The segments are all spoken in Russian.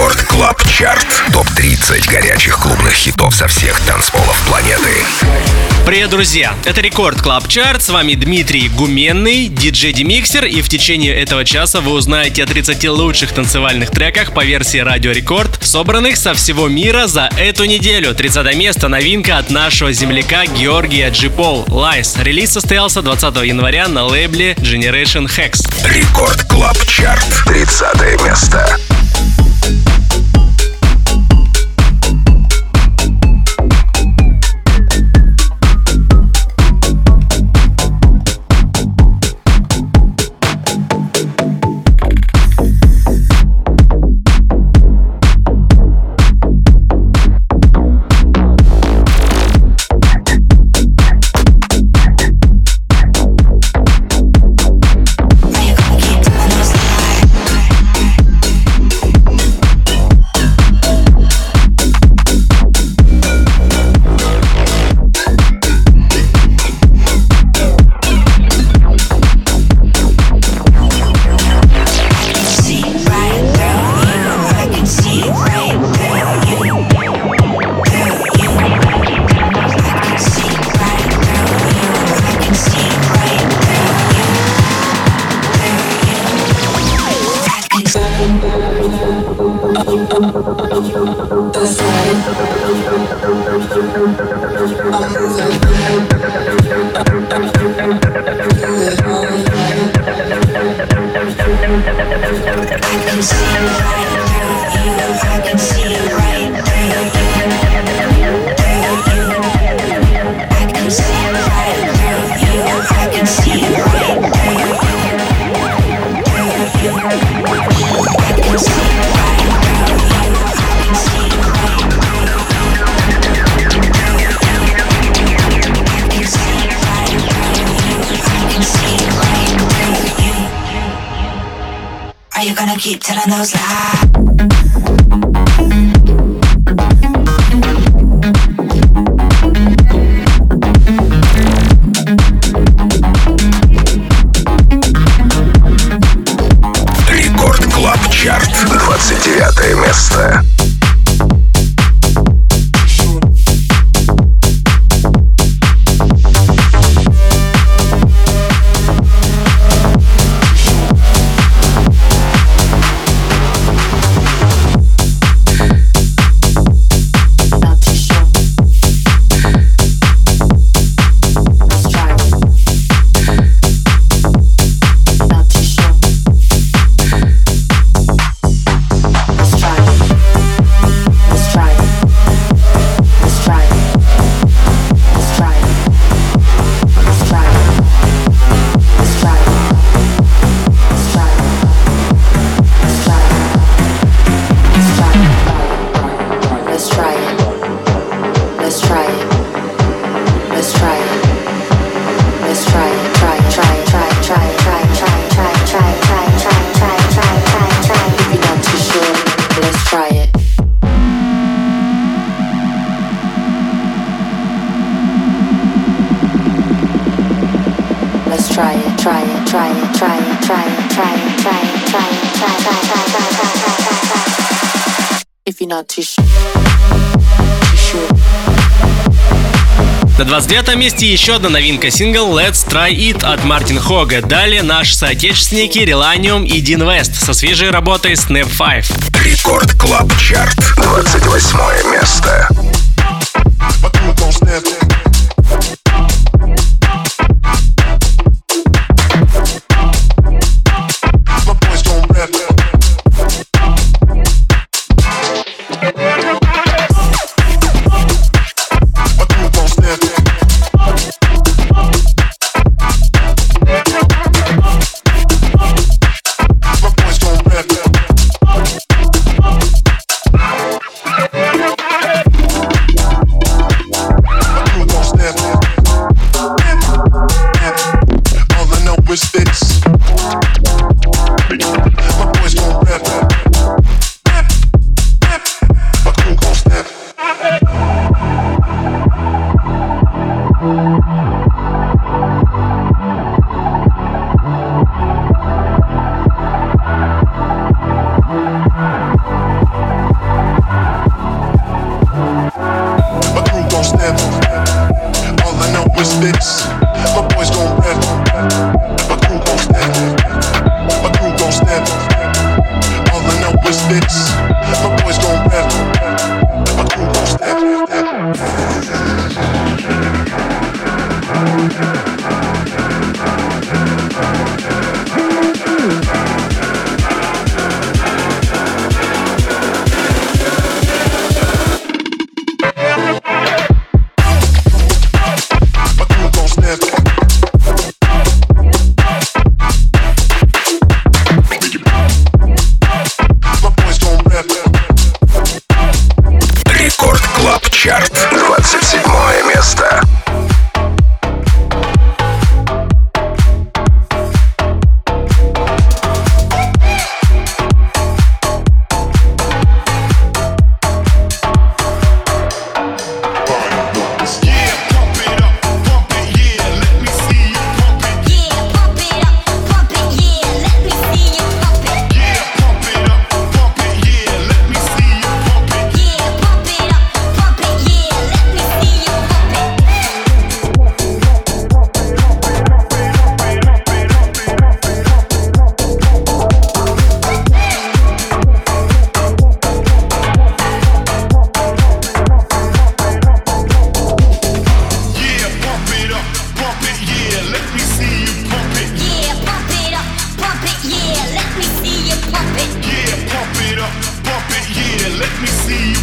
Record Club Chart. Топ-30 горячих клубных хитов со всех танцполов планеты. Привет, друзья! Это Record Club Chart. С вами Дмитрий Гуменный, диджей Демиксер. И в течение этого часа вы узнаете о 30 лучших танцевальных треках по версии Радио Рекорд, собранных со всего мира за эту неделю. 30 место новинка от нашего земляка Георгия Джипол. Lies. Релиз состоялся 20 января на лейбле Generation Hex. Record Club Chart. 30 место. seem right. Keep telling those lies. На 29 месте еще одна новинка сингл Let's Try It от Мартин Хога. Далее наши соотечественники Relanium и Дин Вест со свежей работой Snap 5. Record Club Chart. 28 место. Yeah, let me see you pump it. Yeah, pump it up, pump it. Yeah, let me see you pump it. Yeah, pump it up, pump it. Yeah, let me see.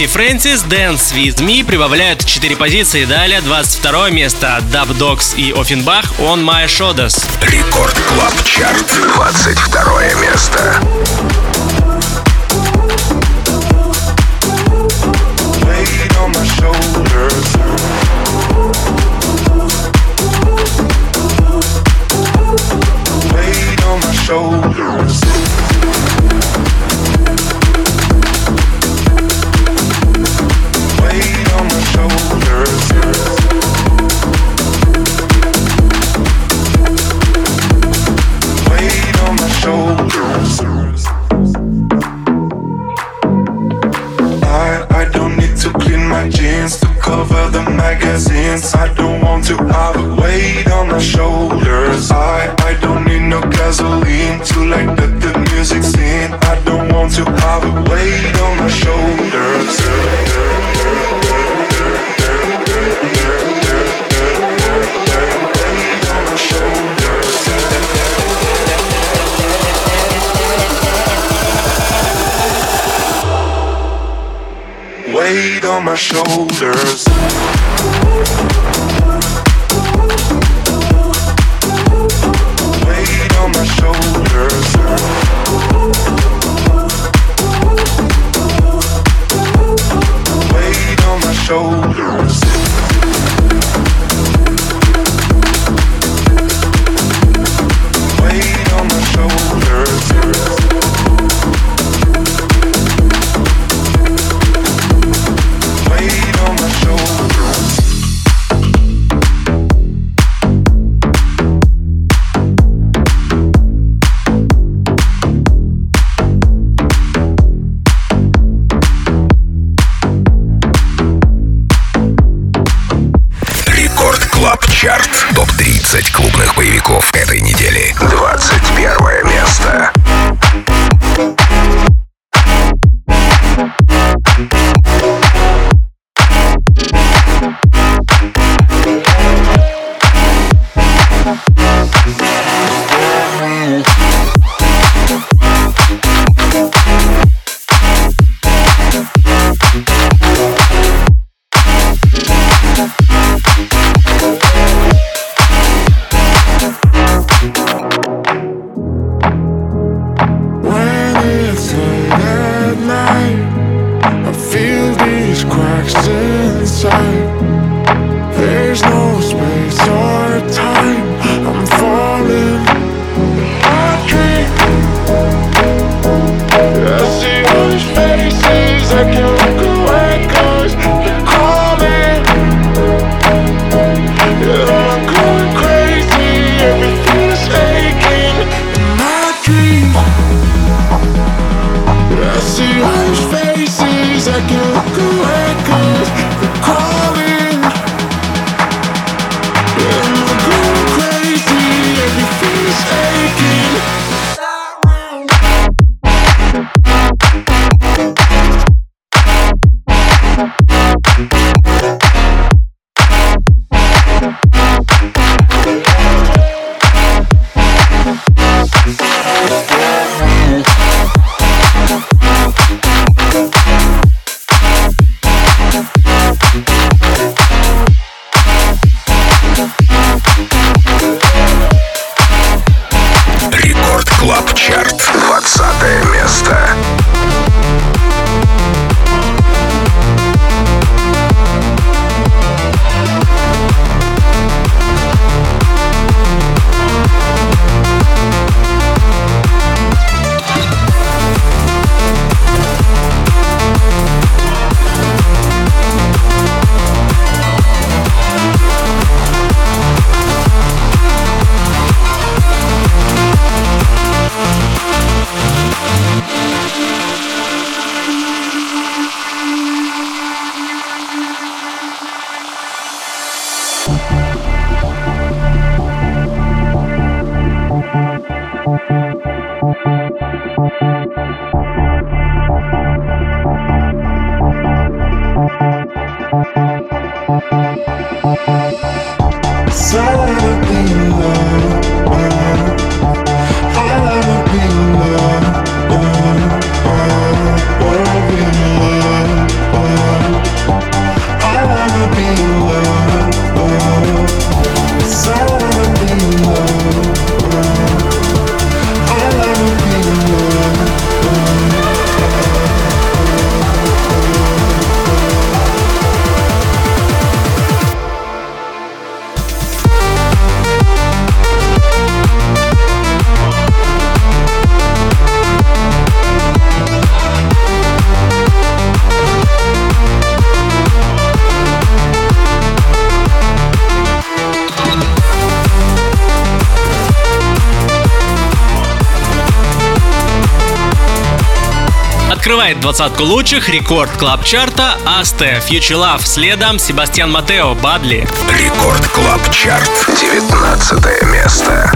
Софи Фрэнсис Dance With Me прибавляют 4 позиции. Далее 22 место Dubdogz и Ofenbach On My Shoulders. Record Club Chart. 22 место. Открывает двадцатку лучших Record Club чарта Асте Love. Следом Себастьян Матео Badly. Record Club Chart. 19 место.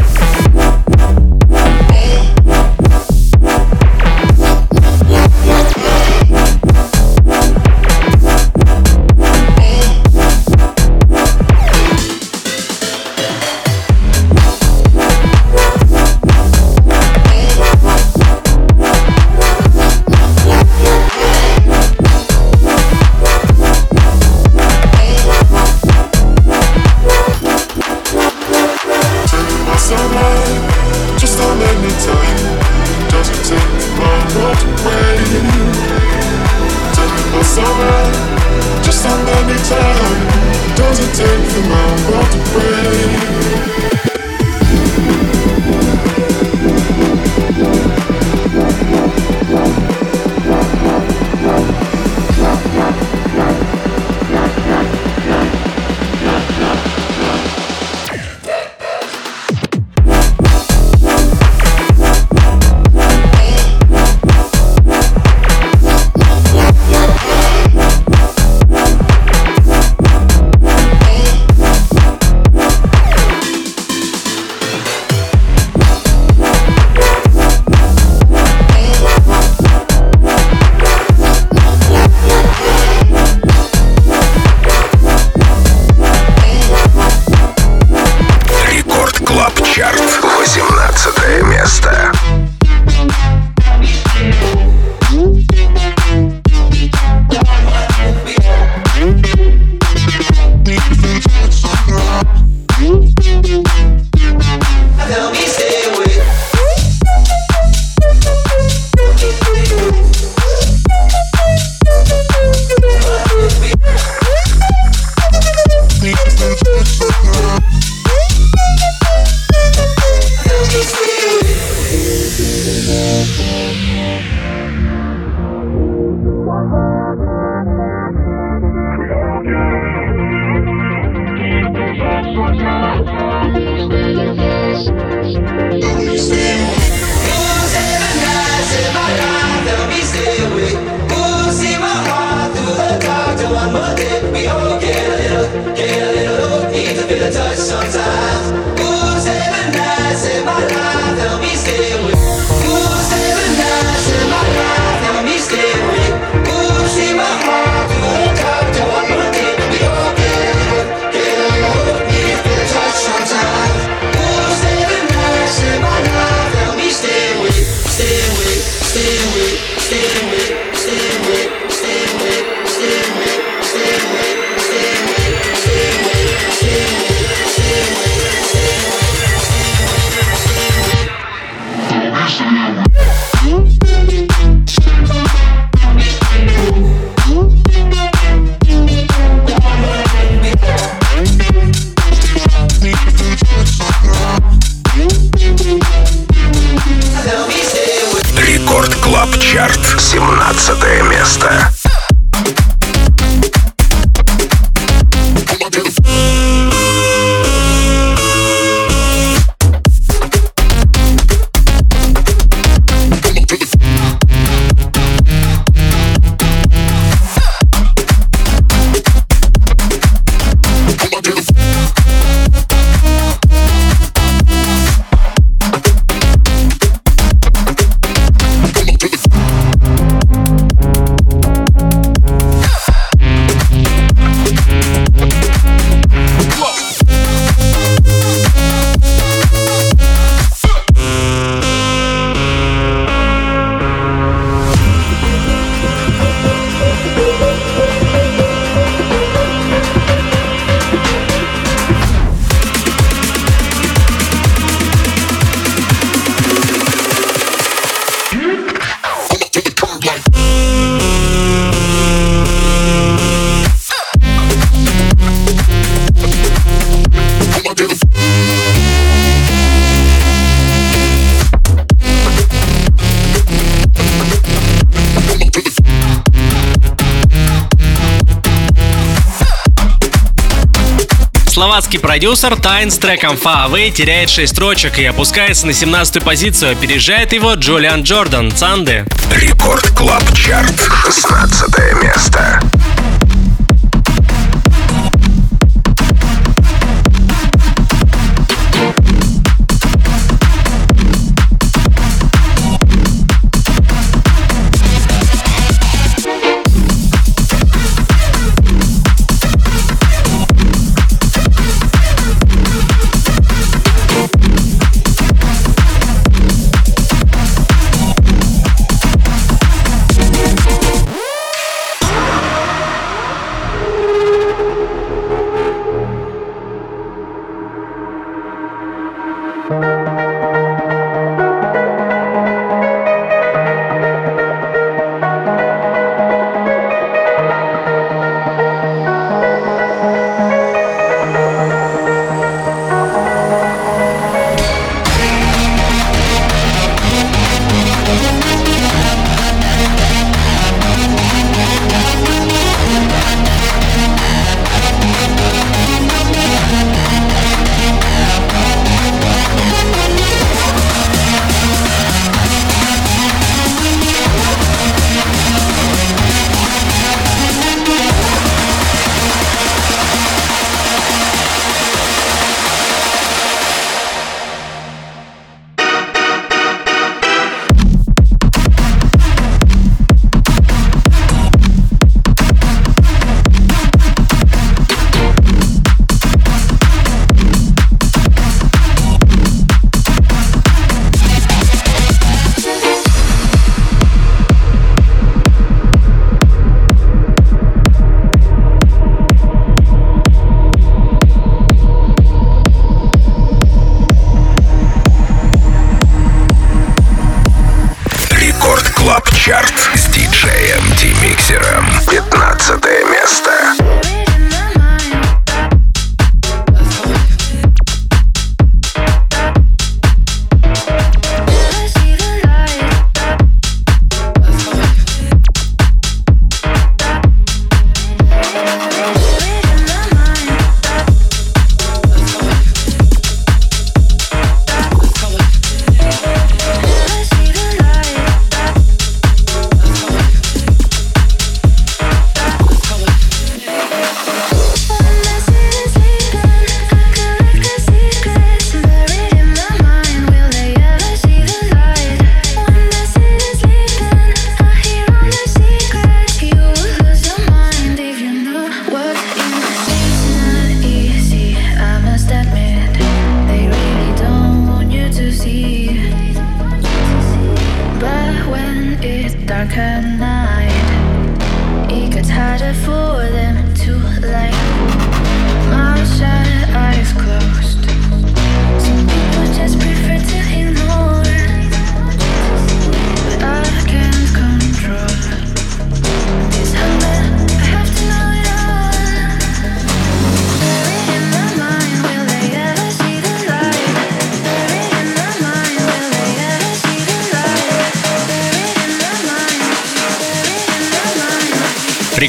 Продюсер Тайн с треком Far Away теряет 6 строчек и опускается на 17 позицию. Опережает его Джулиан Джордан, Цанды. Рекорд Клаб Чарт, 16 место.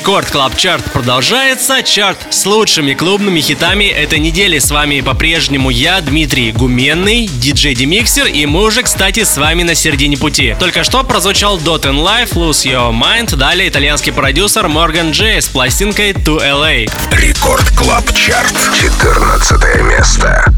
Record Club Chart продолжается. Чарт с лучшими клубными хитами этой недели. С вами по-прежнему я, Дмитрий Гуменный, диджей Demixer, и мы уже, кстати, с вами на середине пути. Только что прозвучал Dot in Life, Lose Your Mind, далее итальянский продюсер Морган Джей с пластинкой To LA. Record Club Chart, 14 место.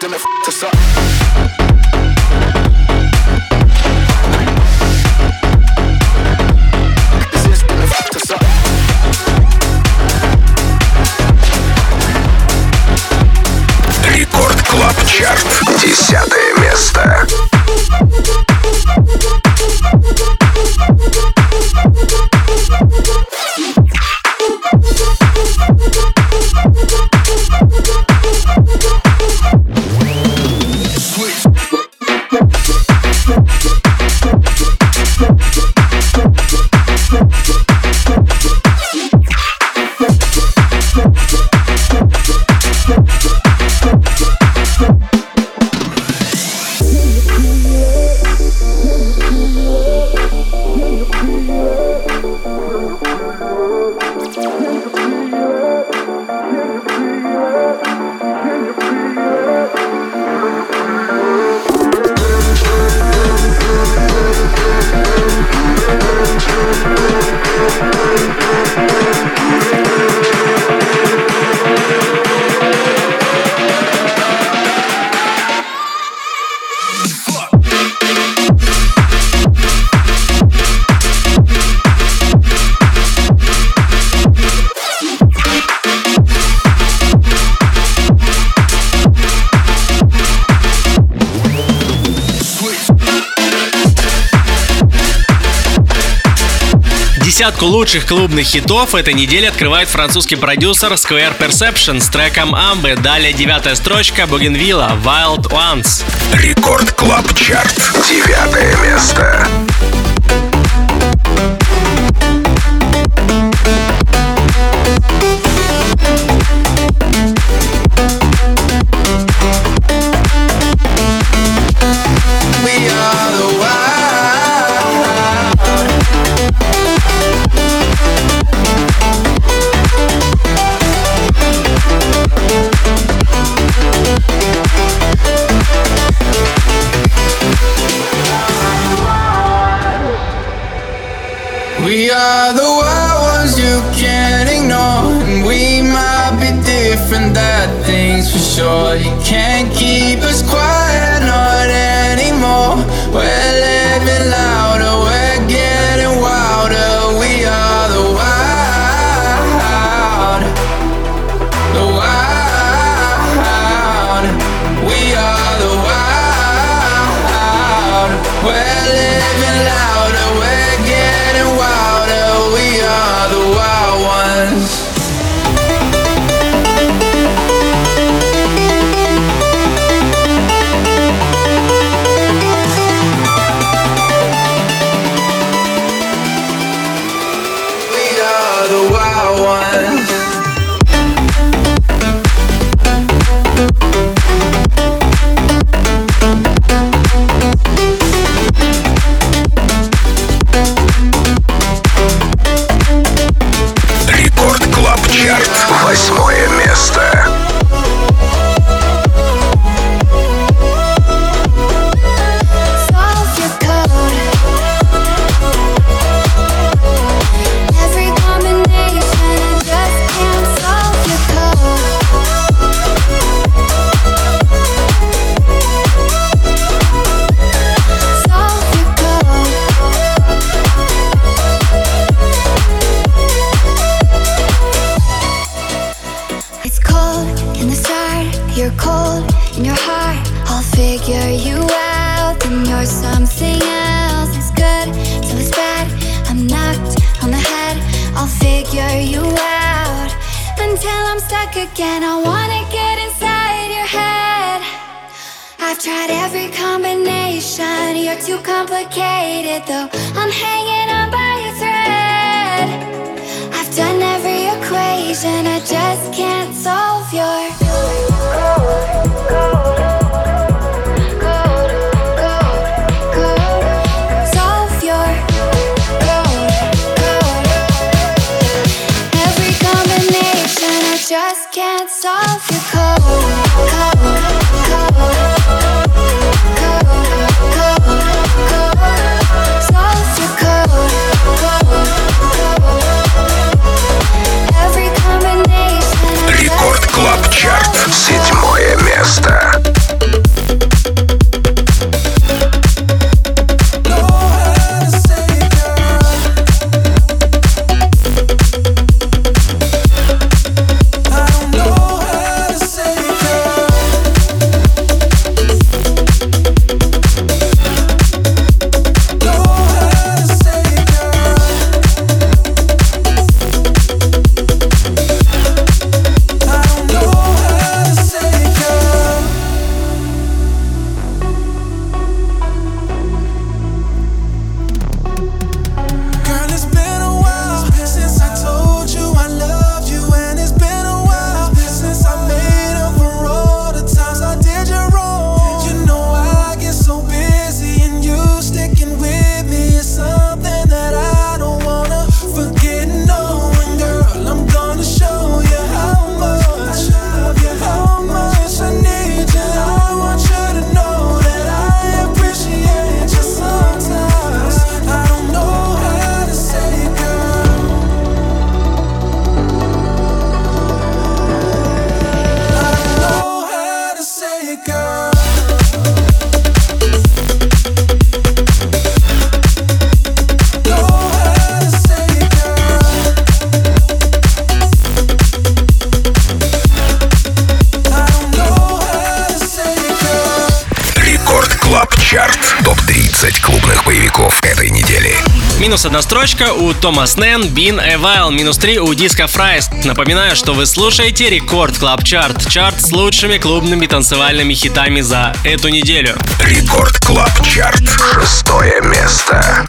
them the f- Десятку лучших клубных хитов этой недели открывает французский продюсер Square Perception с треком Амбы. Далее девятая строчка Bougenvilla Wild Ones. Record Club Chart. Девятое место. Минус одна строчка у Томас Нэн, Been A While. Минус три у Disco Fries. Напоминаю, что вы слушаете Record Club Chart. Чарт с лучшими клубными танцевальными хитами за эту неделю. Рекорд Клаб Чарт. Шестое место.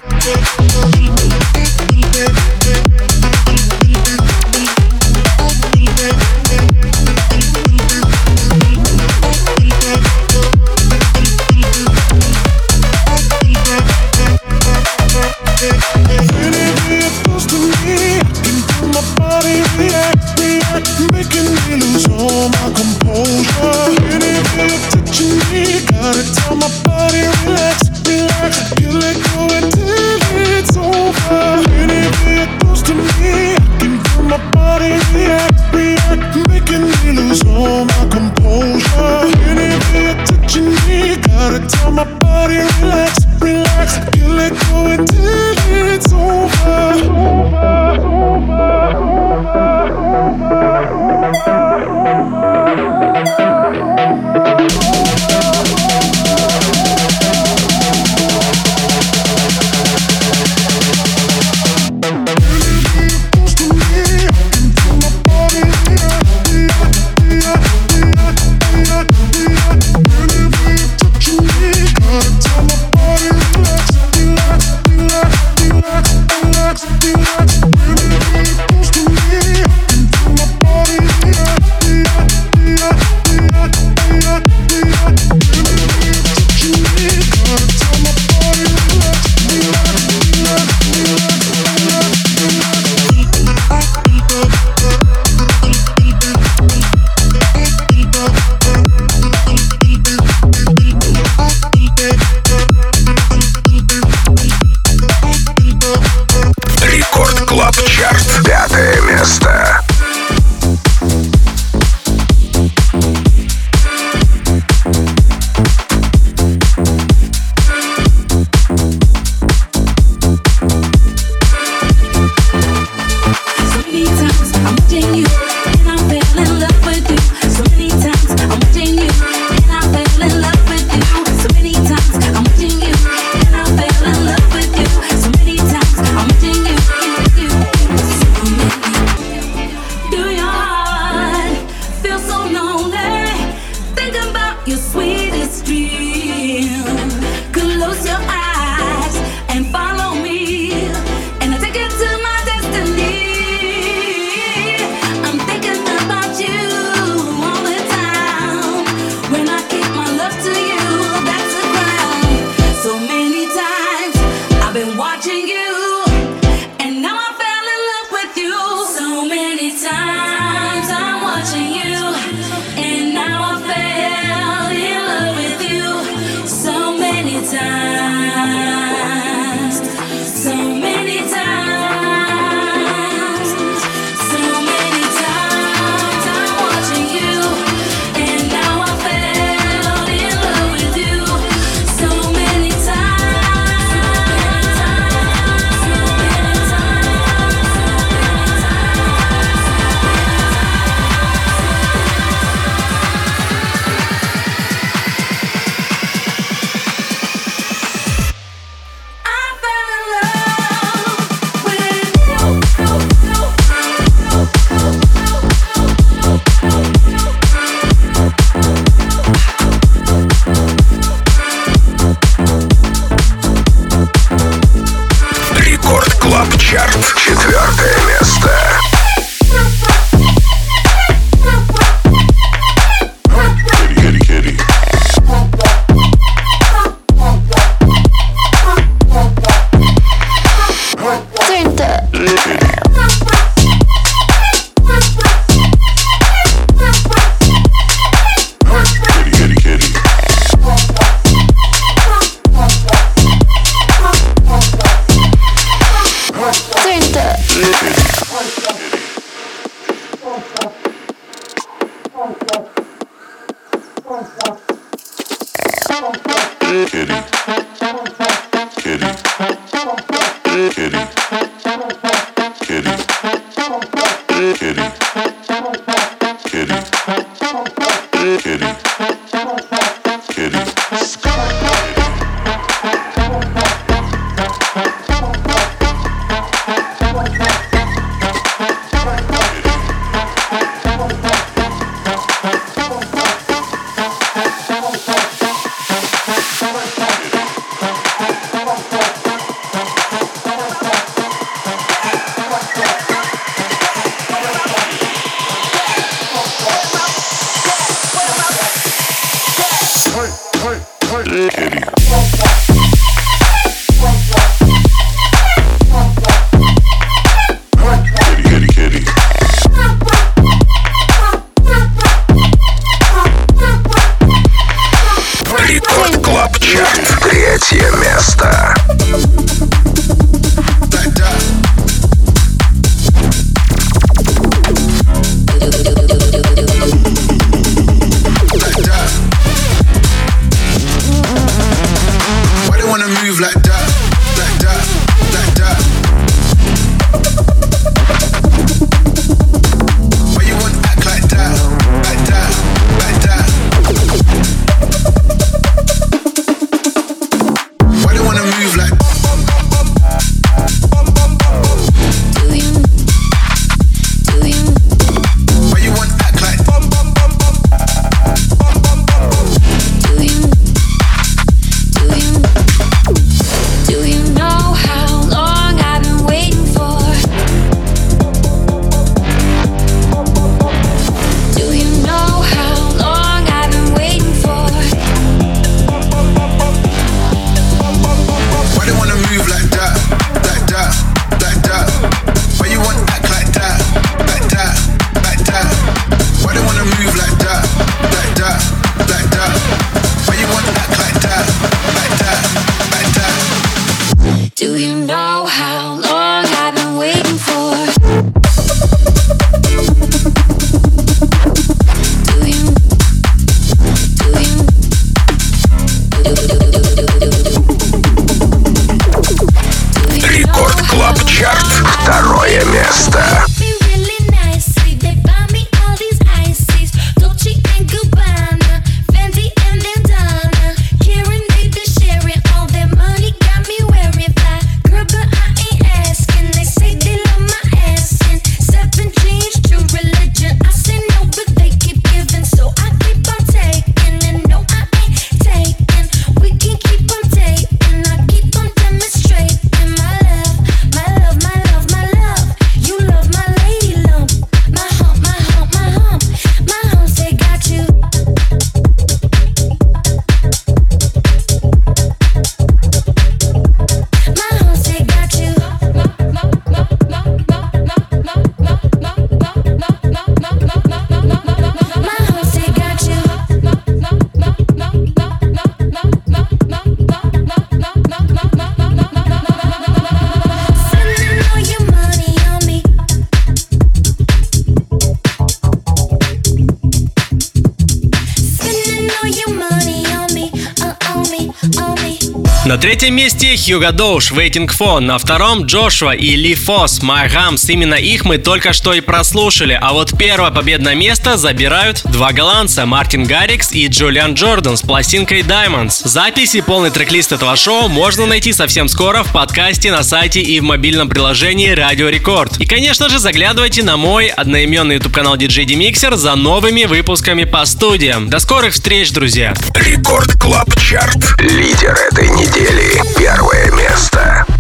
Третьем месте Хьюго Доуш, Waiting For. На втором Джошуа и Lee Foss, My Humps. Именно их мы только что и прослушали. А вот первое победное место забирают два голландца, Мартин Гаррикс и Джулиан Джордан с пластинкой Diamonds. Запись и полный трек-лист этого шоу можно найти совсем скоро в подкасте на сайте и в мобильном приложении Радио Рекорд. И, конечно же, заглядывайте на мой одноименный YouTube канал DJ Demixer за новыми выпусками по студиям. До скорых встреч, друзья! Record Club Чарт. Лидер этой недели недели первое место.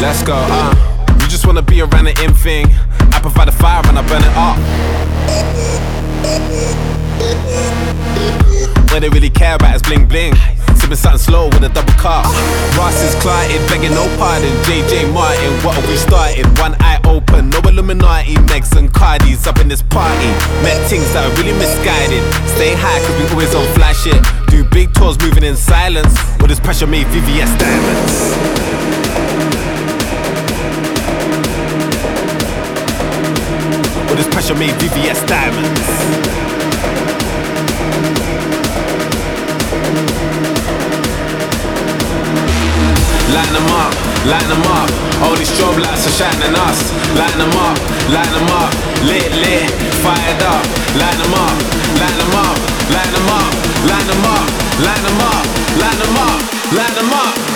Let's go, uh. You just wanna be around the in thing. I provide a fire and I burn it up. What they really care about is bling bling. Sipping something slow with a double cup. Ross is clotted, begging no pardon. JJ Martin, what are we starting? One eye open, no Illuminati. Megs and Cardi's up in this party. Met things that are really misguided. Stay high, cause we always on flash it. Do big tours moving in silence. All this pressure made VVS diamonds. This pressure made VVS diamonds. Line them up, line them up. All these strobe lights are shining us. Line them up, line them up. Lit, lit, fired up. Line them up, line them up, line them up, line them up, line them up, line them up, line them up.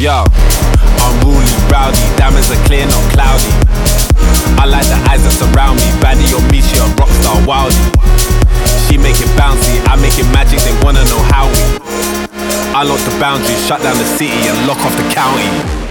Yo, unruly, rowdy, diamonds are clear, not cloudy. I like the eyes that surround me, baddie on me, she a rockstar wildie. She make it bouncy, I make it magic, they wanna know how we. I lock the boundaries, shut down the city and lock off the county.